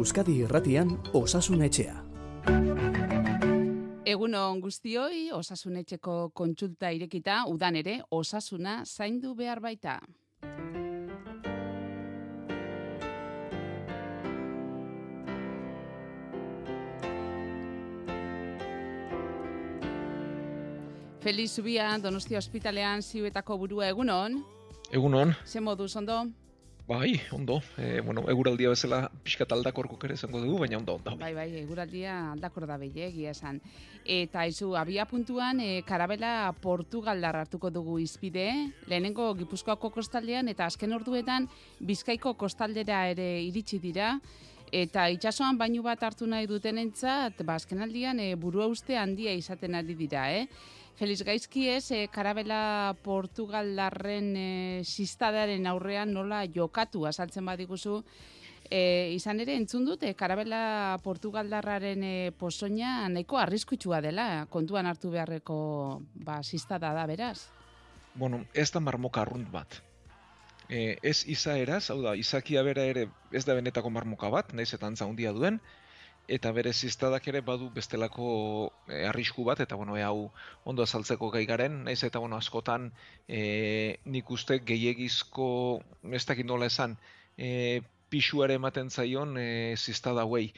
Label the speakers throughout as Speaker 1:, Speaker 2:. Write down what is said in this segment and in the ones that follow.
Speaker 1: Euskadi Irratian Osasun Etxea.
Speaker 2: Egunon guztioi, osasunetxeko kontsulta irekita, udan ere, osasuna zaindu behar baita. Feliz Zubia, Donostia Hospitalean ziuetako burua egunon.
Speaker 3: Egunon.
Speaker 2: Ze moduz, ondo?
Speaker 3: Bai, ondo. E, bueno, eguraldia bezala pixkat aldakorko ere izango dugu, baina ondo, ondo.
Speaker 2: Bai, bai, eguraldia aldakor da behi, egia esan. Eta izu, abia puntuan, e, karabela Portugaldar hartuko dugu izpide, lehenengo Gipuzkoako kostaldean, eta azken orduetan Bizkaiko kostaldera ere iritsi dira, eta itsasoan bainu bat hartu nahi dutenentzat, ba, azken aldian e, burua uste handia izaten ari dira, eh? Feliz Gaizki ez, e, karabela Portugaldarren e, sistadaren aurrean nola jokatu azaltzen badiguzu, e, izan ere entzun dut, e, karabela Portugaldarraren e, posoina nahiko arriskutsua dela, kontuan hartu beharreko ba, sistada da, beraz?
Speaker 3: Bueno, ez da marmoka arrunt bat. E, ez izaeraz, hau da, izakia bera ere ez da benetako marmoka bat, nahiz eta antza handia duen, eta bere ziztadak ere badu bestelako e, arrisku bat, eta bueno, hau ondo azaltzeko gai garen, naiz eta bueno, askotan e, nik uste gehiagizko, ez dakit nola esan, e, pixuare ematen zaion e, ziztada hauei.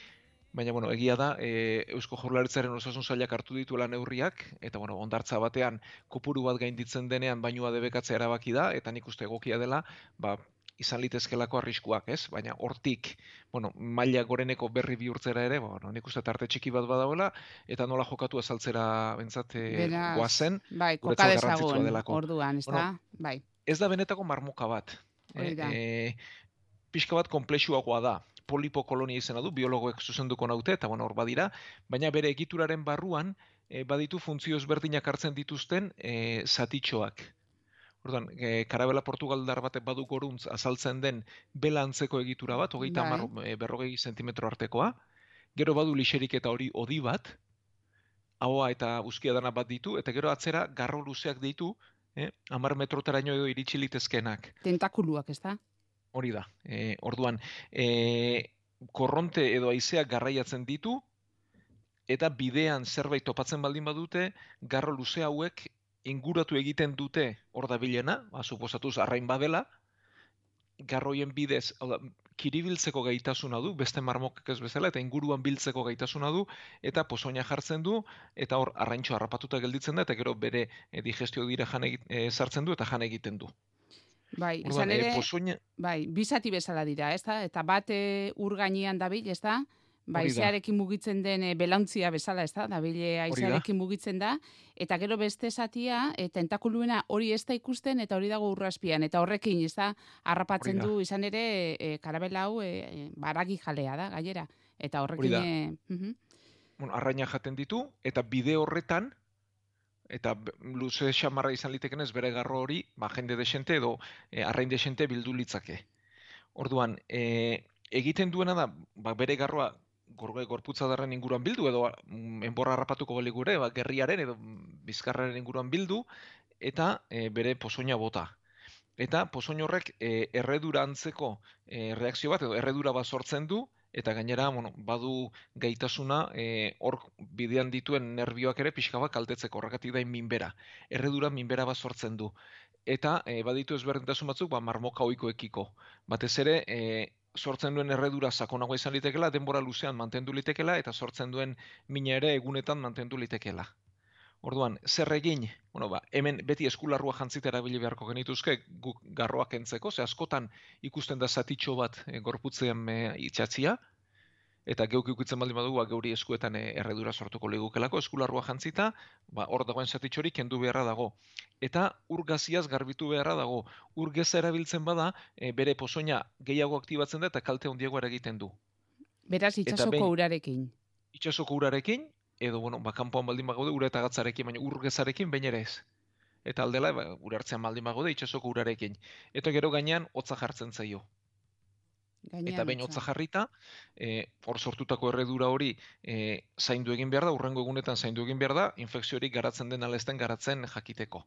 Speaker 3: Baina, bueno, egia da, e, Eusko Jorlaritzaren osasun zailak hartu dituela neurriak, eta, bueno, ondartza batean, kopuru bat gainditzen denean, bainua debekatzea erabaki da, eta nik uste egokia dela, ba, izan litezkelako arriskuak, ez? Baina hortik, bueno, maila goreneko berri bihurtzera ere, bueno, nik uste tarte txiki bat badagoela, eta nola jokatu azaltzera bentsat eh, goazen.
Speaker 2: Bai, koka dezagun, orduan, ez da? bai.
Speaker 3: Ez da benetako marmoka bat.
Speaker 2: Eh,
Speaker 3: eh, pixka bat komplexuagoa da. Polipo kolonia izena du, biologoek zuzenduko naute, eta bueno, hor badira, baina bere egituraren barruan, eh, baditu funtzio ezberdinak hartzen dituzten eh, zatitxoak. Orduan, e, karabela Portugaldar batek badu goruntz azaltzen den bela antzeko egitura bat, hogeita bai. e, berrogei zentimetro artekoa, gero badu lixerik eta hori odi bat, haua eta uzkia dana bat ditu, eta gero atzera garro luzeak ditu, eh, amar metrotara edo iritsi litezkenak.
Speaker 2: Tentakuluak, ez da?
Speaker 3: Hori da. E, orduan, e, korronte edo aizeak garraiatzen ditu, eta bidean zerbait topatzen baldin badute, garro luze hauek inguratu egiten dute hor da bilena, ba, suposatuz arrain badela, garroien bidez, hau da, kiribiltzeko gaitasuna du, beste marmokak ez bezala, eta inguruan biltzeko gaitasuna du, eta pozoina jartzen du, eta hor arraintxo harrapatuta gelditzen da, eta gero bere e, digestio dira jan e, sartzen du, eta jan egiten du.
Speaker 2: Bai, izan ere, pozoina... bai, bizati bezala dira, ez da? Eta bate ur gainean dabil, ez da? Baizearekin mugitzen den e, belauntzia bezala, ez da? Dabile aizearekin mugitzen da. Eta gero beste esatia, e, tentakuluena hori ez da ikusten, eta hori dago urraspian. Eta horrekin, ez da, harrapatzen du izan ere, e, karabela hau, e, baragi jalea da, gaiera. Eta horrekin... E, uh
Speaker 3: bueno, arraina jaten ditu, eta bide horretan, eta luze xamarra izan liteken ez bere garro hori, ba, jende desente edo e, arrain desente bildu litzake. Orduan, e, egiten duena da, ba, bere garroa gorge gorputza darren inguruan bildu edo mm, enborra harrapatuko bali gure, ba, gerriaren edo bizkarraren inguruan bildu eta e, bere pozoina bota. Eta pozoin horrek e, erredura antzeko e, reakzio bat edo erredura bat sortzen du eta gainera bueno, badu gaitasuna e, hor bidean dituen nerbioak ere pixka bat kaltetzeko horregatik da minbera. Erredura minbera bat sortzen du. Eta e, baditu ezberdintasun batzuk ba, marmoka oikoekiko. Batez ere, e, sortzen duen erredura sakonagoa izan litekela, denbora luzean mantendu litekela, eta sortzen duen mina ere egunetan mantendu litekela. Orduan, zer egin, bueno, ba, hemen beti eskularrua jantzita erabili beharko genituzke guk garroak entzeko, ze askotan ikusten da zatitxo bat e, gorputzean e, itxatzia, eta geuk ikutzen baldin badugu ba, geuri eskuetan eh, erredura sortuko ligukelako eskularrua jantzita, ba hor dagoen satitxori kendu beharra dago. Eta urgaziaz garbitu beharra dago. Urgeza erabiltzen bada, e, bere pozoina gehiago aktibatzen da eta kalte handiago egiten du.
Speaker 2: Beraz itsasoko urarekin.
Speaker 3: Itsasoko urarekin edo bueno, ba kanpoan baldin bagaude ura eta gatzarekin, baina urgezarekin baina ere ez. Eta aldela, ba, urartzean baldin bagaude itsasoko urarekin. Eta gero gainean hotza jartzen zaio. Gainean, eta behin hotza jarrita, e, hor sortutako erredura hori e, zaindu egin behar da, urrengo egunetan zaindu egin behar da, infekziorik garatzen den alesten garatzen jakiteko.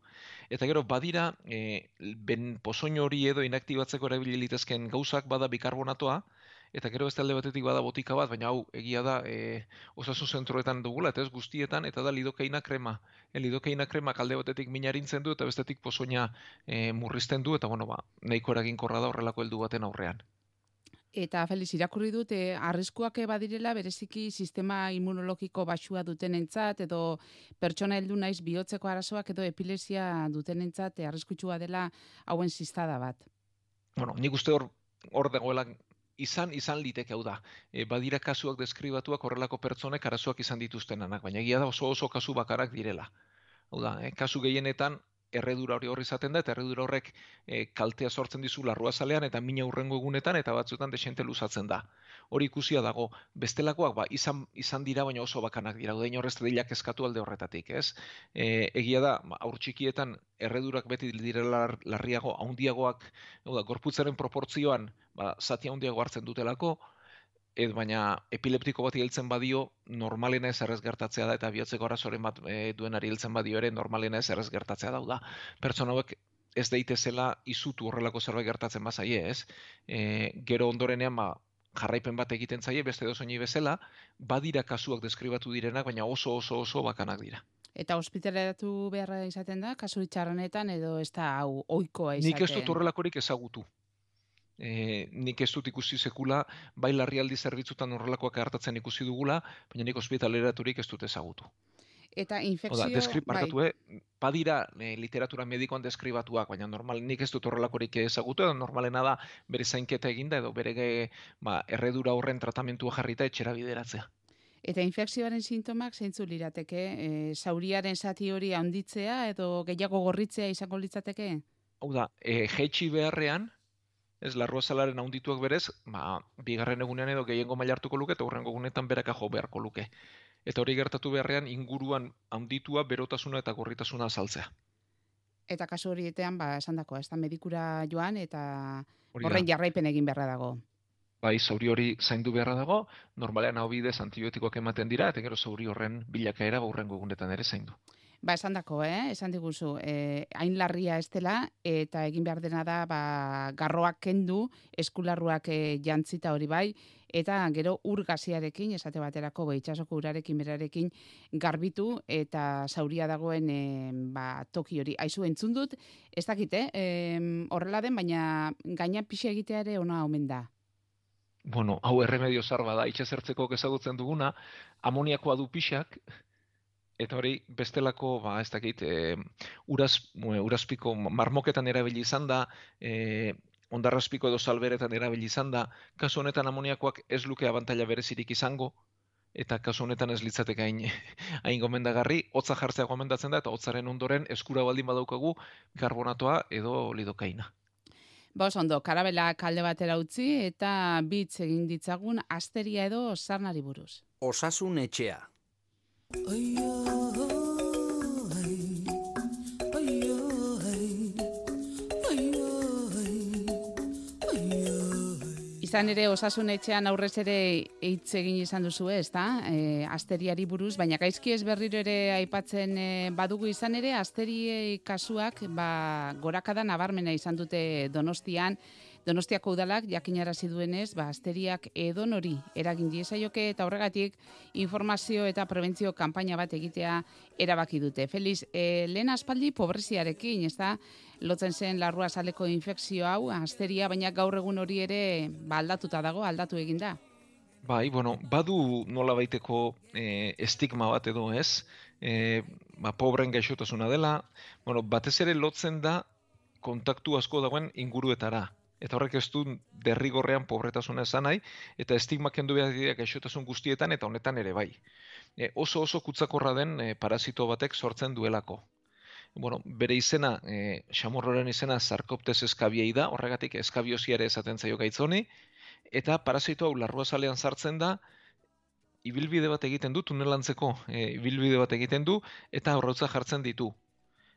Speaker 3: Eta gero, badira, e, ben pozoin hori edo inaktibatzeko erabili litezken gauzak bada bikarbonatoa, eta gero beste alde batetik bada botika bat, baina hau egia da e, osasun zentroetan dugula, eta ez guztietan, eta da lidokeina krema. E, lidokeina krema kalde batetik minarintzen du, eta bestetik pozoina e, murrizten du, eta bueno, ba, nahiko eraginkorra da horrelako heldu baten aurrean.
Speaker 2: Eta Feliz irakurri dut eh, arriskuak badirela bereziki sistema immunologiko basua dutenentzat edo pertsona heldu naiz bihotzeko arazoak edo epilesia dutenentzat eh, arriskutsua dela hauen sistada bat.
Speaker 3: Bueno, nik uste hor hor dagoela izan izan liteke hau da. E, badira kasuak deskribatuak horrelako pertsonek arazoak izan dituztenanak, baina egia da oso oso kasu bakarak direla. Hau da, e, kasu gehienetan erredura hori horri izaten da, eta erredura horrek e, kaltea sortzen dizu larrua zalean, eta mina urrengo egunetan, eta batzuetan desente luzatzen da. Hori ikusia dago, bestelakoak ba, izan, izan dira, baina oso bakanak dira, udain horrez dilak eskatu alde horretatik, ez? E, egia da, aur txikietan erredurak beti direla larriago, haundiagoak, da, gorputzaren proportzioan, ba, zati haundiago hartzen dutelako, ez baina epileptiko bat hiltzen badio normalena ez errez gertatzea da eta bihotzeko arazoren bat e, duenari hiltzen badio ere normalena ez errez gertatzea da da. Pertsona hauek ez daitezela izutu horrelako zerbait gertatzen bazaie, ez? E, gero ondorenean ba, jarraipen bat egiten zaie beste edo bezala, badira kasuak deskribatu direnak, baina oso oso oso bakanak dira.
Speaker 2: Eta ospitaleratu beharra izaten da, kasu itxarranetan edo ez da hau oikoa izaten?
Speaker 3: Nik ez dut horrelakorik ezagutu e, nik ez dut ikusi sekula, bai larrialdi zerbitzutan horrelakoak hartatzen ikusi dugula, baina nik ospitaleraturik ez dut ezagutu.
Speaker 2: Eta infekzio...
Speaker 3: Oda, markatu, bai. eh? badira e, literatura medikoan deskribatuak, baina normal, nik ez dut horrelakorik ezagutu, edo normalena da bere zainketa eginda, edo bere ba, erredura horren tratamentua jarrita etxera bideratzea.
Speaker 2: Eta infekzioaren sintomak zeintzu lirateke, e, zauriaren zati hori handitzea edo gehiago gorritzea izango litzateke?
Speaker 3: Hau da, e, jeitsi beharrean, ez larrua zalaren haundituak berez, ba, bigarren egunean edo gehiengo mailartuko luke, eta horrengo egunetan beraka jo beharko luke. Eta hori gertatu beharrean inguruan haunditua berotasuna eta gorritasuna saltzea.
Speaker 2: Eta kasu horietean, ba, esan dako, ez da medikura joan, eta horren jarraipen egin beharra dago.
Speaker 3: Bai, zauri hori zaindu beharra dago, normalean hau bidez antibiotikoak ematen dira, eta gero zauri horren bilakaera gaurrengo egunetan ere zaindu.
Speaker 2: Ba, esan dako, eh? esan diguzu, eh, hain larria ez dela, eta egin behar dena da, ba, garroak kendu, eskularruak eh, jantzita hori bai, eta gero urgaziarekin, esate baterako, ba, itxasoko urarekin berarekin garbitu, eta zauria dagoen eh, ba, toki hori. Aizu, entzun dut, ez dakit, eh? horrela den, baina gaina pixe egitea ere ona omen da.
Speaker 3: Bueno, hau erremedio zarba da, itxasertzeko ezagutzen duguna, amoniakoa du pixak, eta hori bestelako ba ez dakit e, uraz, urazpiko marmoketan erabili izan da e, ondarrazpiko edo salberetan erabili izan da kasu honetan amoniakoak ez luke abantaila berezirik izango eta kasu honetan ez litzateke hain hain gomendagarri hotza jartzea gomendatzen da eta hotzaren ondoren eskura baldin badaukagu karbonatoa edo lidokaina
Speaker 2: Ba, ondo, karabela kalde batera utzi eta bitz egin ditzagun asteria edo sarnari buruz.
Speaker 1: Osasun etxea.
Speaker 2: Izan ere osasun etxean aurrez ere hitz egin izan duzu ez da, e, asteriari buruz, baina gaizki ez berriro ere aipatzen e, badugu izan ere, asterie kasuak ba, gorakada nabarmena izan dute donostian, Donostiako udalak jakinarazi duenez, ba asteriak edon hori eragin diezaioke eta horregatik informazio eta prebentzio kanpaina bat egitea erabaki dute. Feliz, e, lehen aspaldi pobreziarekin, ez da, lotzen zen larrua saleko infekzio hau, asteria, baina gaur egun hori ere ba, aldatuta dago, aldatu egin da.
Speaker 3: Bai, bueno, badu nola baiteko e, estigma bat edo ez, e, ba, pobren gaixotasuna dela, bueno, batez ere lotzen da kontaktu asko dagoen inguruetara eta horrek ez du derrigorrean pobretasuna esan nahi, eta estigma kendu behar dira gaixotasun guztietan, eta honetan ere bai. E, oso oso kutsakorra den e, parasito batek sortzen duelako. Bueno, bere izena, e, xamurroren izena sarkoptes eskabiei da, horregatik eskabioziare esaten zaio gaitzoni, eta parasito hau larrua salean sartzen da, ibilbide bat egiten du, tunelantzeko e, ibilbide bat egiten du, eta horretza jartzen ditu.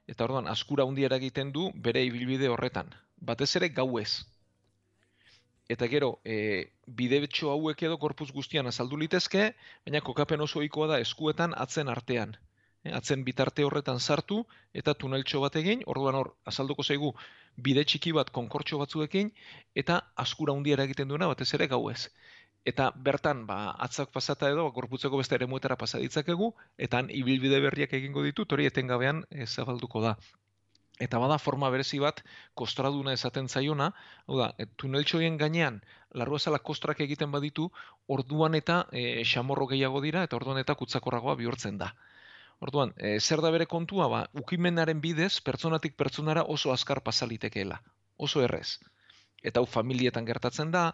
Speaker 3: Eta orduan, askura hundiera egiten du bere ibilbide horretan batez ere gauez. Eta gero, e, bide betxo hauek edo korpuz guztian azaldu litezke, baina kokapen oso ohikoa da eskuetan atzen artean. E, atzen bitarte horretan sartu eta tuneltxo bat egin, orduan hor azalduko zaigu bide txiki bat konkortxo batzuekin, eta askura hundiera egiten duena batez ere gauez. Eta bertan, ba, atzak pasata edo, ba, gorputzeko beste ere muetara pasaditzakegu, eta ibilbide berriak egingo ditu, hori etengabean e, zabalduko da. Eta bada forma berezi bat kostraduna esaten zaiona, hau da, e, tuneltxoien gainean, larru ezala kostrak egiten baditu, orduan eta e, xamorro gehiago dira, eta orduan eta kutsakorragoa bihurtzen da. Orduan, e, zer da bere kontua, ba, ukimenaren bidez, pertsonatik pertsonara oso azkar pasalitekeela, oso errez. Eta hau familietan gertatzen da,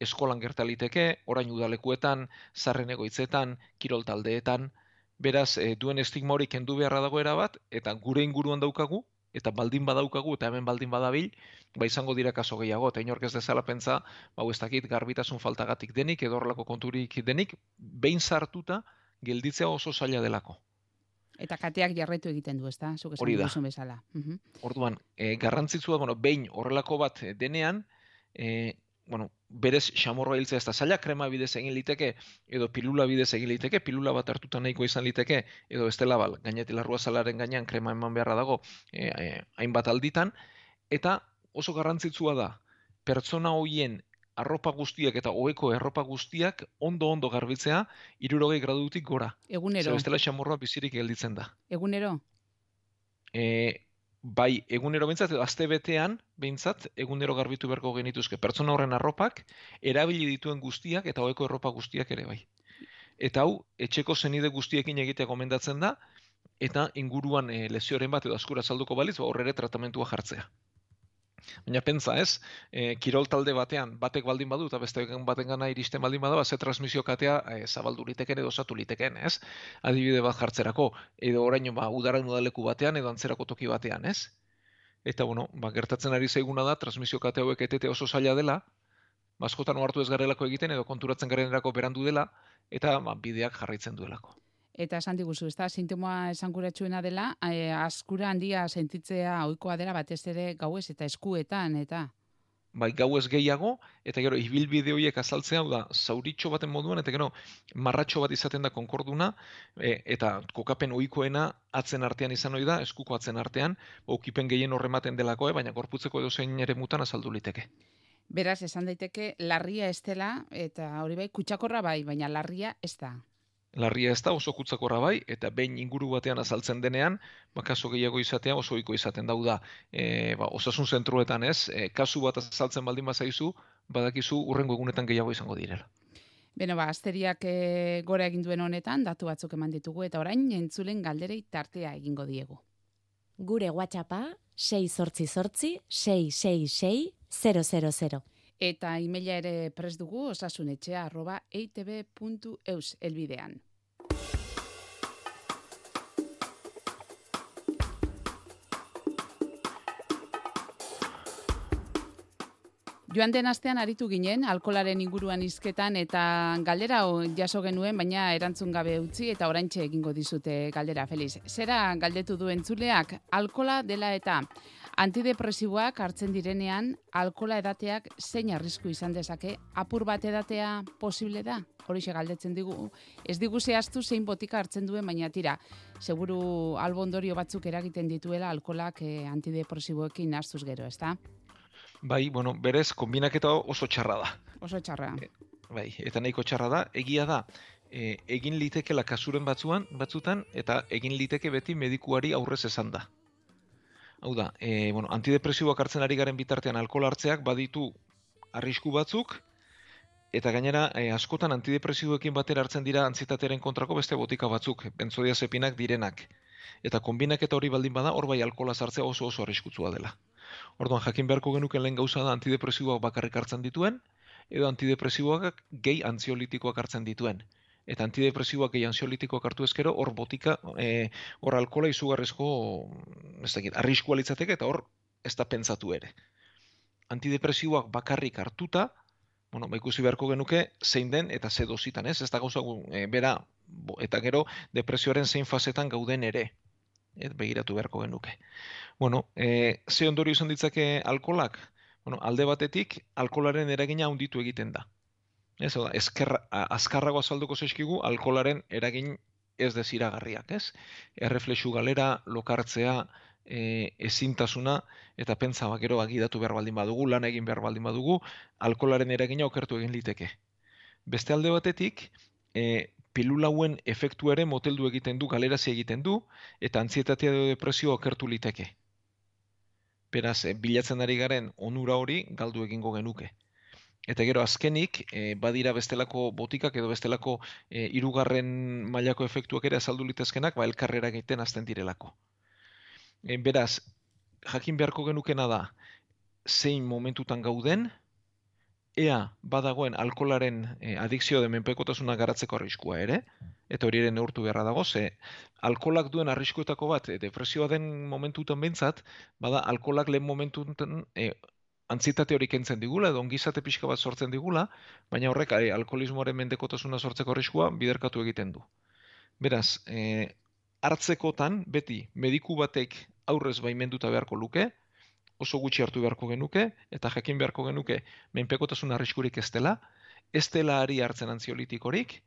Speaker 3: eskolan gertaliteke, orain udalekuetan, zarren egoitzetan, kirol taldeetan, beraz, e, duen estigma hori kendu beharra dagoera bat, eta gure inguruan daukagu, eta baldin badaukagu, eta hemen baldin badabil, ba izango dira kaso gehiago, eta inork ez dezala pentsa, ba ez dakit garbitasun faltagatik denik, edo horrelako konturik denik, behin sartuta, gelditzea oso zaila delako.
Speaker 2: Eta kateak jarretu egiten du, ezta? Zuk esan duzun bezala.
Speaker 3: Orduan, e, garrantzitsua, bueno, behin horrelako bat denean, e, bueno, berez xamorroa hiltzea ez da zaila, krema bidez egin liteke, edo pilula bidez egin liteke, pilula bat hartuta nahiko izan liteke, edo ez dela bal, gainetik larrua zalaren gainean krema eman beharra dago, e, e, hainbat alditan, eta oso garrantzitsua da, pertsona hoien arropa guztiak eta oeko erropa guztiak ondo-ondo garbitzea, irurogei gradutik gora.
Speaker 2: Egunero.
Speaker 3: Zer bestela xamorroa bizirik gelditzen da.
Speaker 2: Egunero?
Speaker 3: E, bai egunero behintzat, edo azte betean, behintzat, egunero garbitu beharko genituzke. Pertsona horren arropak, erabili dituen guztiak eta hoeko erropa guztiak ere bai. Eta hau, etxeko zenide guztiekin egitea gomendatzen da, eta inguruan e, lesioren bat edo askura salduko baliz, ba, horre tratamentua jartzea. Baina pentsa ez, e, kirol talde batean, batek baldin badu, eta beste baten gana iristen baldin badu, ze transmisio katea e, zabaldu liteken edo osatu liteken, ez? Adibide bat jartzerako, edo oraino ba, udaren udaleku batean, edo antzerako toki batean, ez? Eta, bueno, ba, gertatzen ari zaiguna da, transmisio kate hauek etete oso zaila dela, baskotan hartu ez garelako egiten, edo konturatzen garenerako berandu dela, eta ba, bideak jarraitzen duelako
Speaker 2: eta esan diguzu, ez da, sintomoa esanguratsuena dela, e, askura handia sentitzea ohikoa dela batez ere gauez eta eskuetan, eta...
Speaker 3: Bai, gauez gehiago, eta gero, ibilbide horiek azaltzea, da, zauritxo baten moduan, eta gero, marratxo bat izaten da konkorduna, e, eta kokapen ohikoena atzen artean izan hori da, eskuko atzen artean, okipen gehien horrematen delako, baina gorputzeko edo zein ere mutan azaldu liteke.
Speaker 2: Beraz, esan daiteke, larria ez dela, eta hori bai, kutsakorra bai, baina larria ez da
Speaker 3: larria ez da oso kutzakorra bai, eta behin inguru batean azaltzen denean, ba, kaso gehiago izatea oso iko izaten dau da. E, ba, osasun zentruetan ez, e, kasu bat azaltzen baldin bazaizu, badakizu urrengo egunetan gehiago izango direla.
Speaker 2: Beno, ba, asteriak e, gora egin duen honetan, datu batzuk eman ditugu, eta orain entzulen galderei tartea egingo diegu.
Speaker 4: Gure WhatsAppa 6 sortzi sortzi 666 000.
Speaker 2: Eta emaila ere pres dugu osasunetxea arroba eitb.eus elbidean. Joan den astean aritu ginen, alkolaren inguruan izketan eta galdera jaso genuen, baina erantzun gabe utzi eta oraintxe egingo dizute galdera, Feliz. Zera galdetu duen zuleak, alkola dela eta Antidepresiboak hartzen direnean, alkola edateak zein arrisku izan dezake, apur bat edatea posible da? Hori galdetzen digu, ez digu zehaztu zein botika hartzen duen, baina tira, seguru albondorio batzuk eragiten dituela alkolak eh, antidepresiboekin nastuz gero, ez da?
Speaker 3: Bai, bueno, berez, kombinaketa oso txarra da.
Speaker 2: Oso txarra.
Speaker 3: E, bai, eta nahiko txarra da, egia da, e, egin litekela kasuren batzuan, batzutan, eta egin liteke beti medikuari aurrez esan da. Hau da, e, bueno, antidepresiboak hartzen ari garen bitartean alkohol hartzeak baditu arrisku batzuk, eta gainera e, askotan antidepresiboekin batera hartzen dira antzietateren kontrako beste botika batzuk, benzodiazepinak direnak. Eta kombinak eta hori baldin bada, hor bai alkohola sartzea oso oso arriskutsua dela. Orduan, jakin beharko genuken lehen gauza da antidepresiboak bakarrik hartzen dituen, edo antidepresiboak gehi antziolitikoak hartzen dituen eta antidepresiboak gehi ansiolitikoak hartu ezkero, hor botika, e, hor alkola izugarrizko, ez dakit, arriskua litzateke, eta hor ez da pentsatu ere. Antidepresiboak bakarrik hartuta, bueno, ba ikusi beharko genuke zein den eta ze dozitan, ez? Ez da gauza e, bera, eta gero depresioaren zein fasetan gauden ere, ez begiratu beharko genuke. Bueno, e, ze ondorio izan ditzake alkolak? Bueno, alde batetik, alkolaren eragina handitu egiten da. Ez, oda, ezkerra, azkarrago azalduko zeskigu, alkolaren eragin ez deziragarriak, ez? Erreflexu galera, lokartzea, e, ezintasuna eta pentsa ba, gero agidatu behar baldin badugu, lan egin behar baldin badugu, alkolaren eragina okertu egin liteke. Beste alde batetik, e, pilulauen efektu ere moteldu egiten du, galerazi egiten du, eta antzietatea edo depresio okertu liteke. Beraz, e, bilatzen ari garen onura hori galdu egingo genuke. Eta gero azkenik, e, badira bestelako botikak edo bestelako e, irugarren mailako efektuak ere azaldu litezkenak, ba, elkarrera egiten azten direlako. E, beraz, jakin beharko genukena da, zein momentutan gauden, ea badagoen alkolaren e, adikzio de menpekotasuna garatzeko arriskua ere, eta hori ere neurtu beharra dago, ze alkolak duen arriskuetako bat, e, depresioa den momentutan behintzat, bada alkolak lehen momentutan e, antzietate hori kentzen digula, edo ongizate pixka bat sortzen digula, baina horrek e, alkoholismoaren mendekotasuna sortzeko arriskua biderkatu egiten du. Beraz, e, hartzekotan, beti, mediku batek aurrez baimenduta beharko luke, oso gutxi hartu beharko genuke, eta jakin beharko genuke menpekotasun arriskurik ez dela, ez dela ari hartzen antziolitikorik,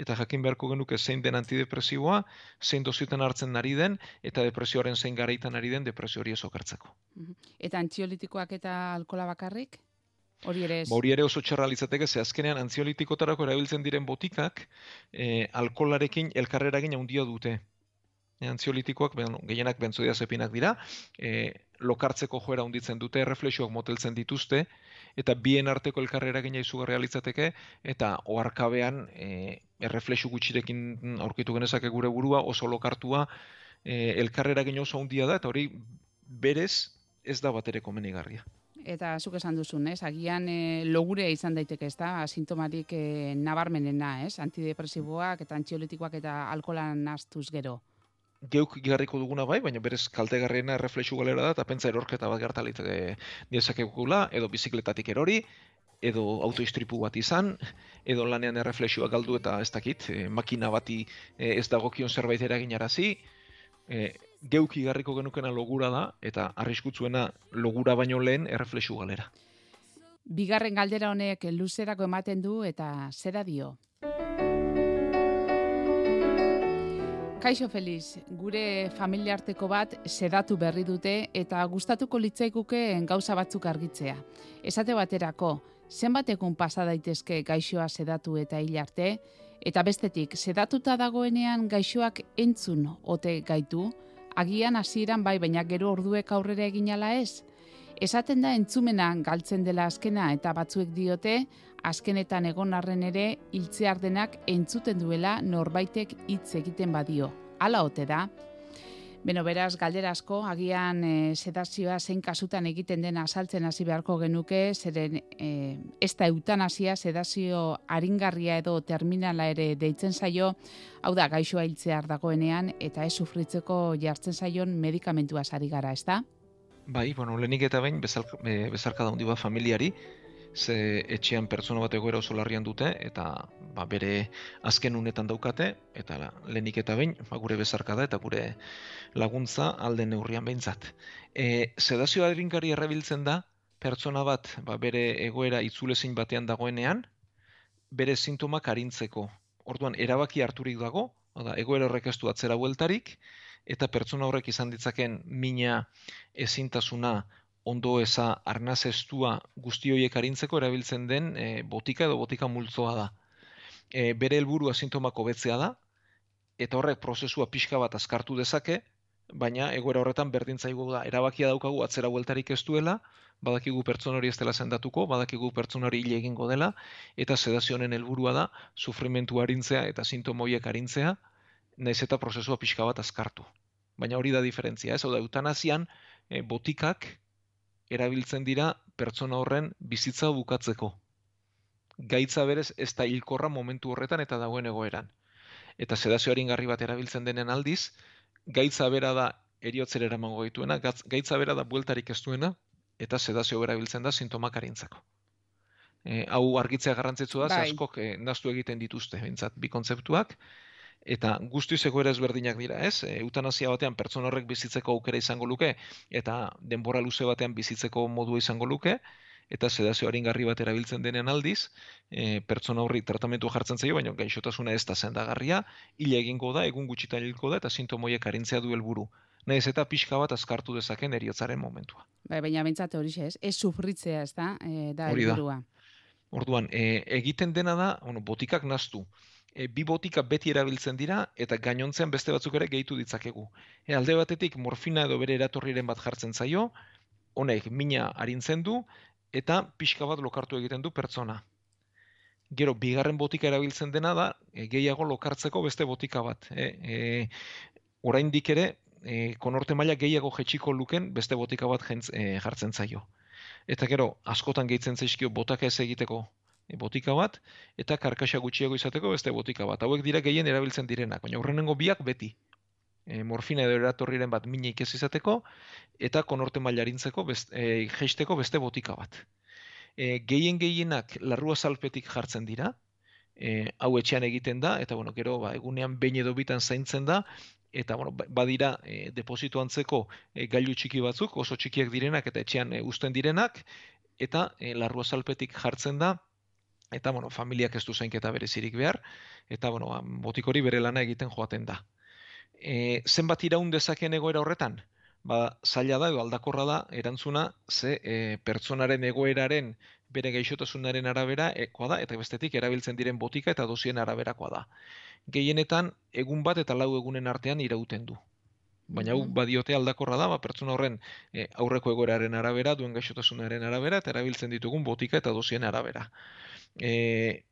Speaker 3: eta jakin beharko genuke zein den antidepresiboa, zein dozietan hartzen ari den, eta depresioaren zein garaitan ari den depresio hori esokertzeko.
Speaker 2: Eta antziolitikoak eta alkola bakarrik? Hori ere ez?
Speaker 3: Ba, hori ere oso txarra litzateke, ze azkenean antziolitikotarako erabiltzen diren botikak, e, alkolarekin elkarreragin handia dute. Antziolitikoak, ben, gehienak benzodiazepinak dira, e, lokartzeko joera handitzen dute, reflexioak moteltzen dituzte, eta bien arteko elkarrera gina izugarria litzateke, eta oarkabean e, erreflexu gutxirekin aurkitu genezake gure burua, oso lokartua e, elkarrera gina oso handia da, eta hori berez ez da bat ere komenigarria.
Speaker 2: Eta zuk esan duzun, ez? Agian e, logure izan daiteke, ez da? Sintomarik e, nabarmenena, ez? Antidepresiboak eta antziolitikoak eta alkolan astuz gero
Speaker 3: geuk garriko duguna bai, baina berez kaltegarriena reflexu galera da, eta pentsa erorketa bat gertalit e, edo bizikletatik erori, edo autoistripu bat izan, edo lanean erreflexua galdu eta ez dakit, e, makina bati e, ez dagokion zerbait eragin arazi, e, geuk igarriko genukena logura da, eta arriskutzuena logura baino lehen erreflexu galera.
Speaker 2: Bigarren galdera honek luzerako ematen du eta zera dio. Kaixo Feliz, gure familiarteko bat sedatu berri dute eta gustatuko litzaikuke gauza batzuk argitzea. Esate baterako, zenbat egun pasa daitezke gaixoa sedatu eta hil arte, eta bestetik, sedatuta dagoenean gaixoak entzun ote gaitu, agian hasieran bai baina gero orduek aurrera eginala ez? Esaten da entzumenan galtzen dela azkena eta batzuek diote, azkenetan egon arren ere hiltzear denak entzuten duela norbaitek hitz egiten badio. Hala ote da. Beno, beraz, galderasko, agian e, sedazioa zein kasutan egiten dena asaltzen hasi beharko genuke, zeren e, ez da eutanasia sedazio aringarria edo terminala ere deitzen zaio, hau da, gaixoa hiltzear dagoenean, eta ez sufritzeko jartzen zaion medikamentua sari gara, ez da?
Speaker 3: Bai, bueno, lehenik eta behin bezalka, bezalka da bat familiari, ze etxean pertsona bat egoera oso larrian dute, eta ba, bere azken unetan daukate, eta lehenik eta behin, ba, gure bezarka da, eta gure laguntza alde neurrian behintzat. E, sedazio adrinkari errabiltzen da, pertsona bat ba, bere egoera itzulezin batean dagoenean, bere sintomak arintzeko. Orduan, erabaki harturik dago, da, egoera horrek ez du atzera bueltarik, eta pertsona horrek izan ditzaken mina ezintasuna ondo eza arnazestua guzti horiek arintzeko erabiltzen den e, botika edo botika multzoa da. E, bere helburu sintomak hobetzea da, eta horrek prozesua pixka bat azkartu dezake, baina egoera horretan berdintzaigu da, erabakia daukagu atzera bueltarik ez duela, badakigu pertsona hori ez dela sendatuko, badakigu pertsona hori hile egingo dela, eta sedazionen helburua da, sufrimentu arintzea eta sintomoiek arintzea, naiz eta prozesua pixka bat azkartu. Baina hori da diferentzia, ez? Hau da, eutanazian, e, botikak erabiltzen dira pertsona horren bizitza bukatzeko. Gaitza berez ez da hilkorra momentu horretan eta dagoen egoeran. Eta sedazio garri bat erabiltzen denen aldiz, gaitza bera da eriotzera eramango dituena, gaitza bera da bueltarik ez duena, eta sedazio bera biltzen da sintomak arintzako. E, hau argitzea garrantzitsu da, bai. askok e, naztu egiten dituzte, bintzat, bi kontzeptuak, eta guzti egoera ezberdinak dira, ez? E, eutanazia batean pertsona horrek bizitzeko aukera izango luke eta denbora luze batean bizitzeko modua izango luke eta sedazio aringarri bat erabiltzen denen aldiz, e, pertsona horri tratamentu jartzen zaio, baina gaixotasuna ez da zendagarria, hile egingo da, egun gutxitan hilko da, eta sintomoiek arintzea du helburu. nahiz eta pixka bat azkartu dezaken eriotzaren momentua.
Speaker 2: Bai, baina bentsate hori ez, ez sufritzea, ez da, e, da
Speaker 3: da.
Speaker 2: helburua.
Speaker 3: Orduan, e, egiten dena da, bueno, botikak naztu. E, bi botika beti erabiltzen dira eta gainontzean beste batzuk ere gehitu ditzakegu. E, alde batetik morfina edo bere eratorriren bat jartzen zaio, honek mina arintzen du eta pixka bat lokartu egiten du pertsona. Gero, bigarren botika erabiltzen dena da, e, gehiago lokartzeko beste botika bat. E, e, oraindik ere, e, konorte maila gehiago jetxiko luken beste botika bat jentz, e, jartzen zaio. Eta gero, askotan gehitzen zaizkio botak ez egiteko botika bat, eta karkasa gutxiago izateko beste botika bat. Hauek dira gehien erabiltzen direnak, baina aurrenengo biak beti. E, morfina edo eratorriren bat minik ez izateko, eta konorte mailarintzeko, best, e, jeisteko beste botika bat. E, gehien gehienak larrua salpetik jartzen dira, e, hau etxean egiten da, eta bueno, gero ba, egunean behin edo bitan zaintzen da, eta bueno, ba- badira e, deposito antzeko e, gailu txiki batzuk, oso txikiak direnak eta etxean e, uzten direnak, eta e, larrua salpetik jartzen da, eta bueno, familiak ez du zainketa berezirik behar, eta bueno, ba, botik hori bere lana egiten joaten da. E, zenbat iraun dezakeen egoera horretan? Ba, zaila da edo aldakorra da erantzuna ze e, pertsonaren egoeraren bere gaixotasunaren arabera ekoa da, eta bestetik erabiltzen diren botika eta dosien araberakoa da. Gehienetan egun bat eta lau egunen artean irauten du. Baina hau
Speaker 2: Mhm.
Speaker 3: badiote aldakorra da, ba, pertsona horren e, aurreko egoeraren arabera, duen gaixotasunaren arabera, eta erabiltzen ditugun botika eta dosien arabera. E,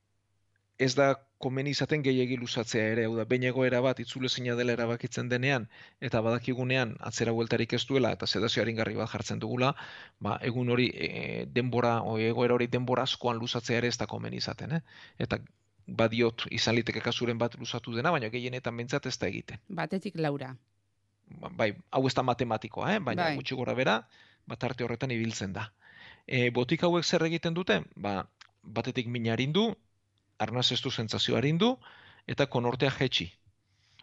Speaker 3: ez da komeni izaten gehiegi luzatzea ere, hau da, behin egoera bat itzulezina dela erabakitzen denean, eta badakigunean atzera bueltarik ez duela, eta sedazio aringarri bat jartzen dugula, ba, egun hori e, denbora, o egoera hori denbora askoan luzatzea ere ez da komeni izaten, eh? Eta badiot izan liteke kasuren bat luzatu dena, baina gehienetan behintzat ez da egiten.
Speaker 2: Batetik laura.
Speaker 3: Ba- bai, hau ez da matematikoa, eh? baina
Speaker 2: Bai.
Speaker 3: gutxi gora bera, bat arte horretan ibiltzen da. E, botik hauek zer egiten dute? Ba, batetik mina arindu, arnaz ez du zentzazio arindu, eta konortea jetxi.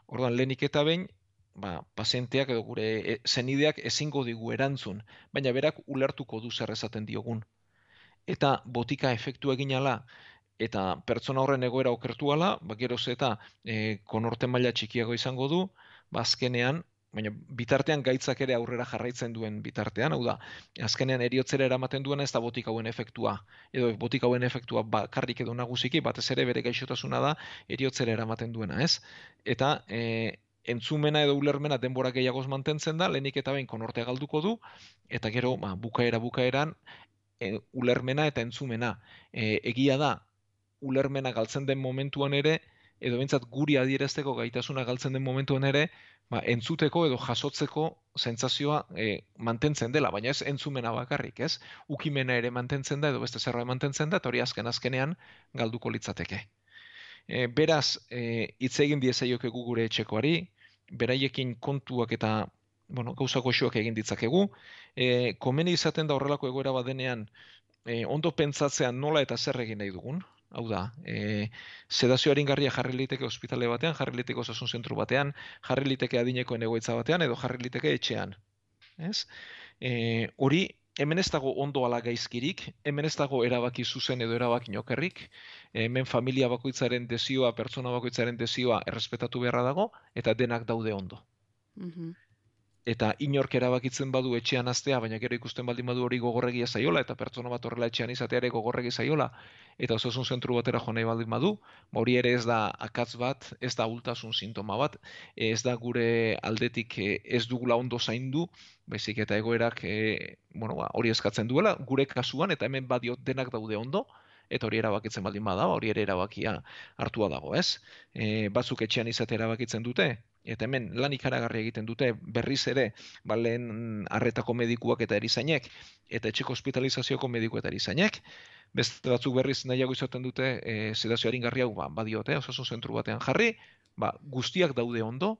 Speaker 3: Orduan, lehenik eta behin, ba, pazienteak edo gure e, zenideak ezingo digu erantzun, baina berak ulertuko du zer esaten diogun. Eta botika efektu egin ala, eta pertsona horren egoera okertu ala, ba, geroz eta e, konorte maila txikiago izango du, ba, azkenean, baina bitartean gaitzak ere aurrera jarraitzen duen bitartean, hau da, azkenean eriotzera eramaten duena ez da botik hauen efektua, edo botik hauen efektua bakarrik edo nagusiki, batez ere bere gaixotasuna da eriotzera eramaten duena, ez? Eta e, entzumena edo ulermena denbora gehiagoz mantentzen da, lehenik eta behin konortea galduko du, eta gero ba, bukaera bukaeran e, ulermena eta entzumena. E, egia da, ulermena galtzen den momentuan ere, edo behintzat guri adierazteko gaitasuna galtzen den momentuan ere, ba, entzuteko edo jasotzeko sentsazioa e, mantentzen dela, baina ez entzumena bakarrik, ez? Ukimena ere mantentzen da edo beste zerbait mantentzen da, eta hori azken azkenean galduko litzateke. E, beraz, e, hitz egin diezaiokegu gure etxekoari, beraiekin kontuak eta bueno, gauza goxoak egin ditzakegu. E, komeni izaten da horrelako egoera badenean, e, ondo pentsatzean nola eta zer egin nahi dugun. Hau da, e, sedazio aringarria jarri liteke ospitale batean, jarri liteke osasun zentru batean, jarri liteke adinekoen egoitza batean, edo jarri liteke etxean. Ez? E, hori, hemen ez dago ondo ala gaizkirik, hemen ez dago erabaki zuzen edo erabaki nokerrik, hemen familia bakoitzaren desioa, pertsona bakoitzaren desioa errespetatu beharra dago, eta denak daude ondo.
Speaker 2: Mhm.
Speaker 3: Eta inork erabakitzen badu etxean astea, baina gero ikusten baldin badu hori gogorregia zaiola, eta pertsona bat horrela etxean izatea ere gogorregi zaiola, eta osasun zentru batera jo nahi baldin badu, ba hori ere ez da akatz bat, ez da ultasun sintoma bat, ez da gure aldetik eh, ez dugula ondo zaindu, baizik eta egoerak eh, bueno, ba, hori eskatzen duela, gure kasuan, eta hemen badiot denak daude ondo, eta hori erabakitzen baldin bada, ba, hori ere erabakia hartua dago, ez? E, batzuk etxean izate erabakitzen dute, eta hemen lan ikaragarri egiten dute berriz ere, ba, lehen arretako medikuak eta erizainek, eta etxeko hospitalizazioko mediku eta erizainek, beste batzuk berriz nahiago izaten dute e, sedazio aringarri hau ba, badiote, osasun zentru batean jarri, ba, guztiak daude ondo,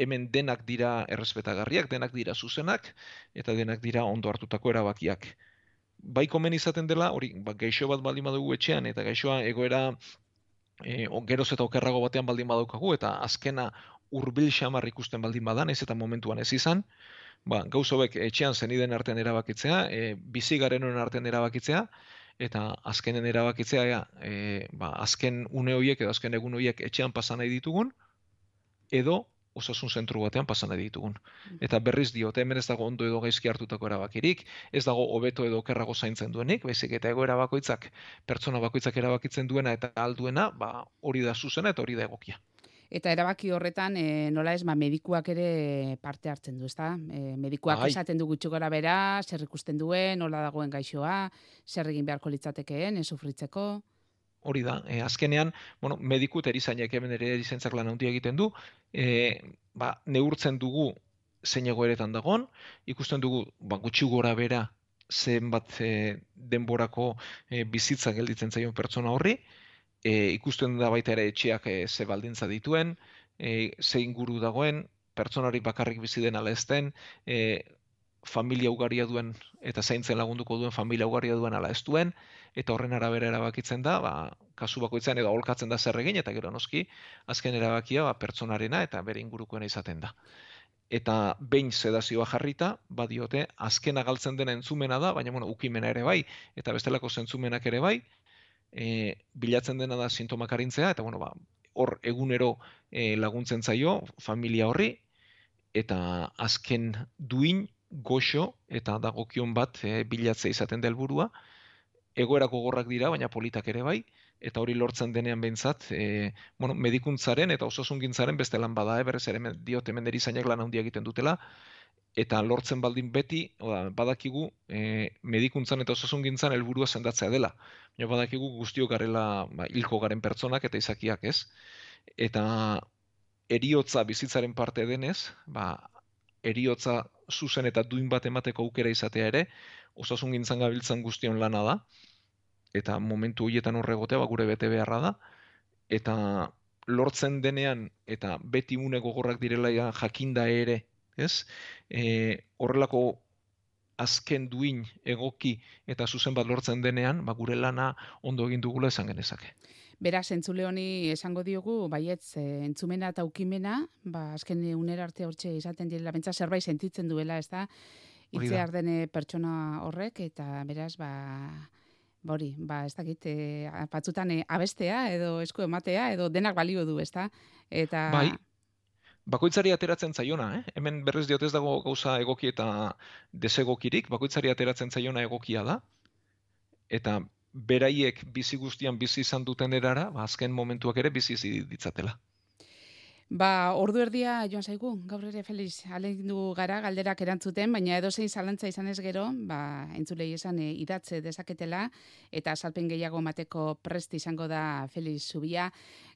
Speaker 3: hemen denak dira errespetagarriak, denak dira zuzenak, eta denak dira ondo hartutako erabakiak. Bai komen izaten dela, hori, ba, gaixo bat baldin badugu etxean, eta gaixoa egoera e, geroz eta okerrago batean baldin badaukagu, eta azkena hurbil xamar ikusten baldin badan, ez eta momentuan ez izan, ba, gauza hauek etxean zeniden artean erabakitzea, e, bizi garenen artean erabakitzea, eta azkenen erabakitzea, ja, e, ba, azken une horiek edo azken egun horiek etxean pasa nahi ditugun, edo osasun zentru batean pasan ditugun. Eta berriz dio, hemen ez dago ondo edo gaizki hartutako erabakirik, ez dago hobeto edo kerrago zaintzen duenik, baizik eta egoera bakoitzak, pertsona bakoitzak erabakitzen duena eta alduena, ba, hori da zuzena eta hori da egokia.
Speaker 2: Eta erabaki horretan, e, nola ez, ba, medikuak ere parte hartzen du, ezta? E, medikuak
Speaker 3: Bai.
Speaker 2: esaten du gutxi gora bera, zer ikusten duen, nola dagoen gaixoa, zer egin beharko litzatekeen, ez sufritzeko.
Speaker 3: Hori da, e, azkenean, bueno, mediku erizainak hemen ere erizaintzak lan handia egiten du, e, ba, neurtzen dugu zein egoeretan dagon, ikusten dugu ba, gutxi gora bera zenbat e, denborako e, bizitza gelditzen zaion pertsona horri, e, ikusten da baita ere etxeak e, ze baldintza dituen, e, ze inguru dagoen, pertsonarik bakarrik bizi den ala ez den, e, familia ugaria duen eta zaintzen lagunduko duen familia ugaria duen ala ez duen, eta horren arabera erabakitzen da, ba, kasu bakoitzean edo aholkatzen da zer egin, eta gero noski, azken erabakia ba, pertsonarena eta bere ingurukoena izaten da. Eta behin sedazioa jarrita, badiote, azkena galtzen dena entzumena da, baina bueno, ukimena ere bai, eta bestelako zentzumenak ere bai, e, bilatzen dena da sintomak arintzea, eta bueno, ba, hor egunero e, laguntzen zaio familia horri, eta azken duin, goxo, eta dagokion bat e, bilatzea izaten da helburua, egoerako gorrak dira, baina politak ere bai, eta hori lortzen denean behintzat, e, bueno, medikuntzaren eta osasungintzaren beste lan bada, e, berrez ere diot hemen erizainak lan handia egiten dutela, eta lortzen baldin beti, oda, badakigu e, medikuntzan eta osasungintzan helburua sendatzea dela. Baina badakigu guztiok garela ba, hilko garen pertsonak eta izakiak ez. Eta eriotza bizitzaren parte denez, ba, eriotza zuzen eta duin bat emateko aukera izatea ere, osasungintzan gabiltzan guztion lana da, eta momentu horietan horregotea ba, gure bete beharra da, eta lortzen denean, eta beti une gogorrak direla ja jakinda ere, ez? E, horrelako azken duin egoki eta zuzen bat lortzen denean, ba, gure lana ondo egin dugula esan genezake.
Speaker 2: Beraz, entzule honi esango diogu, baietz, e, entzumena eta ukimena, ba, azken unera arte hortxe izaten direla, bentsa zerbait sentitzen duela, ez da,
Speaker 3: Hori da.
Speaker 2: itzear dene pertsona horrek, eta beraz, ba, ba hori, ba, ez dakit, e, batzutan e, abestea, edo esku ematea, edo denak balio du, ez da? Eta,
Speaker 3: Bai. Bakoitzari ateratzen zaiona, eh? Hemen berriz diot ez dago gauza egoki eta desegokirik, bakoitzari ateratzen zaiona egokia da. Eta beraiek bizi guztian bizi izan duten erara, ba, azken momentuak ere bizi izi ditzatela.
Speaker 2: Ba, ordu erdia joan zaigu, gaur ere Feliz, alendu gara galderak erantzuten, baina edozein zalantza izan ez gero, ba, entzulei esan e, idatze dezaketela, eta salpen gehiago mateko prest izango da Feliz Zubia.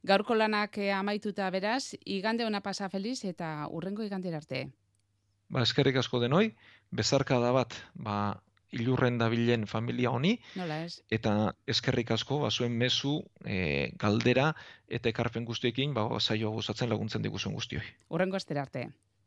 Speaker 2: Gaurko lanak e, amaituta beraz, igande ona pasa Feliz, eta urrengo igandera arte.
Speaker 3: Ba, eskerrik asko denoi, bezarka da bat, ba, ilurren dabilen familia honi,
Speaker 2: Nola ez?
Speaker 3: eta eskerrik asko, ba, zuen mezu, e, galdera eta ekarpen guztiekin, ba, saio gozatzen laguntzen diguzuen guztioi.
Speaker 2: Urrengo astera arte.